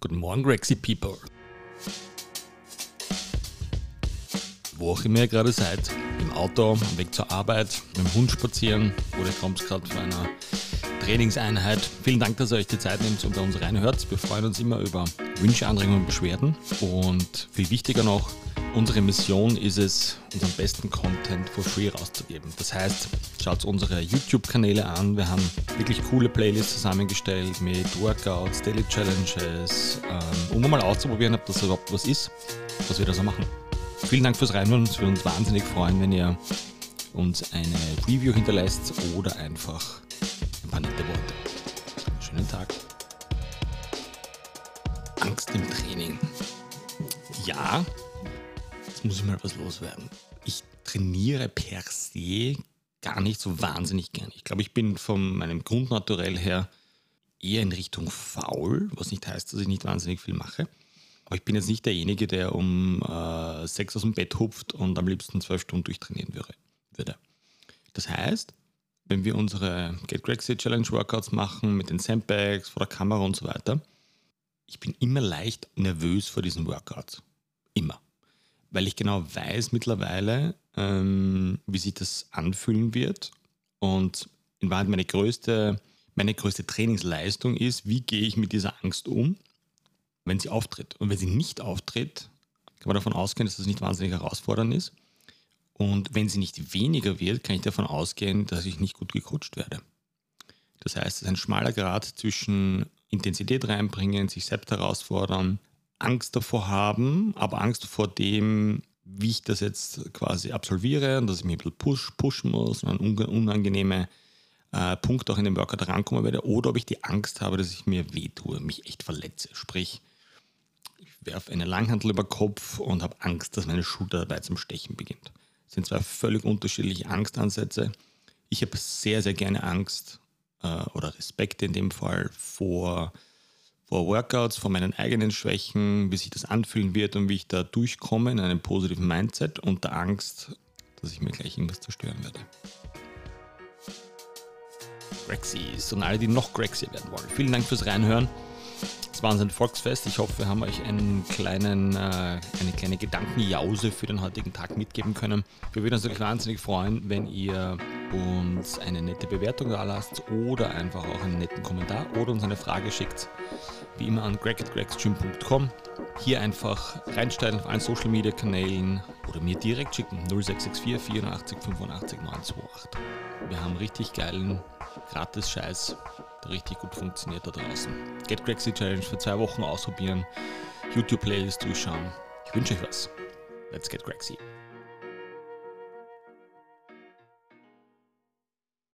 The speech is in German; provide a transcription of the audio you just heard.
Guten Morgen, Grexy People. Wo auch immer ihr gerade seid, im Auto, am Weg zur Arbeit, mit dem Hund spazieren oder kommt gerade von einer Trainingseinheit. Vielen Dank, dass ihr euch die Zeit nehmt und bei uns reinhört. Wir freuen uns immer über Wünsche, Anregungen und Beschwerden. Und viel wichtiger noch, Unsere Mission ist es, unseren besten Content for free rauszugeben. Das heißt, schaut unsere YouTube-Kanäle an. Wir haben wirklich coole Playlists zusammengestellt mit Workouts, Daily Challenges, ähm, um mal auszuprobieren, ob das überhaupt was ist, was wir da so machen. Vielen Dank fürs Reinhören. Es würde uns wahnsinnig freuen, wenn ihr uns eine Review hinterlässt oder einfach Angst im Training. Ja, jetzt muss ich mal was loswerden. Ich trainiere per se gar nicht so wahnsinnig gern. Ich glaube, ich bin von meinem Grundnaturell her eher in Richtung faul, was nicht heißt, dass ich nicht wahnsinnig viel mache. Aber ich bin jetzt nicht derjenige, der um äh, sechs aus dem Bett hupft und am liebsten zwölf Stunden durchtrainieren würde. Das heißt, wenn wir unsere Get Grexy Challenge Workouts machen mit den Sandbags, vor der Kamera und so weiter, ich bin immer leicht nervös vor diesen Workouts. Immer weil ich genau weiß mittlerweile, ähm, wie sich das anfühlen wird. Und in Wahrheit meine größte, meine größte Trainingsleistung ist, wie gehe ich mit dieser Angst um, wenn sie auftritt. Und wenn sie nicht auftritt, kann man davon ausgehen, dass das nicht wahnsinnig herausfordernd ist. Und wenn sie nicht weniger wird, kann ich davon ausgehen, dass ich nicht gut gecoacht werde. Das heißt, es ist ein schmaler Grad zwischen Intensität reinbringen, sich selbst herausfordern, Angst davor haben, aber Angst vor dem, wie ich das jetzt quasi absolviere und dass ich mich ein bisschen push, pushen muss und an unangenehme äh, Punkte auch in den Workout rankommen werde oder ob ich die Angst habe, dass ich mir wehtue, mich echt verletze. Sprich, ich werfe eine Langhantel über Kopf und habe Angst, dass meine Schulter dabei zum Stechen beginnt. Das sind zwei völlig unterschiedliche Angstansätze. Ich habe sehr, sehr gerne Angst äh, oder Respekt in dem Fall vor vor Workouts, vor meinen eigenen Schwächen, wie sich das anfühlen wird und wie ich da durchkomme in einem positiven Mindset und der Angst, dass ich mir gleich irgendwas zerstören werde. Grexies und alle, die noch Grexier werden wollen. Vielen Dank fürs Reinhören. War unser Volksfest. Ich hoffe, wir haben euch einen kleinen, äh, eine kleine Gedankenjause für den heutigen Tag mitgeben können. Wir würden uns natürlich wahnsinnig freuen, wenn ihr uns eine nette Bewertung da lasst oder einfach auch einen netten Kommentar oder uns eine Frage schickt. Wie immer an greg.gregstream.com. Hier einfach reinstellen auf allen Social Media Kanälen oder mir direkt schicken 0664 84 85 928. Wir haben richtig geilen Gratis-Scheiß, der richtig gut funktioniert da draußen. Get Grexy Challenge für zwei Wochen ausprobieren, YouTube-Playlist durchschauen. Ich wünsche euch was. Let's get Grexy.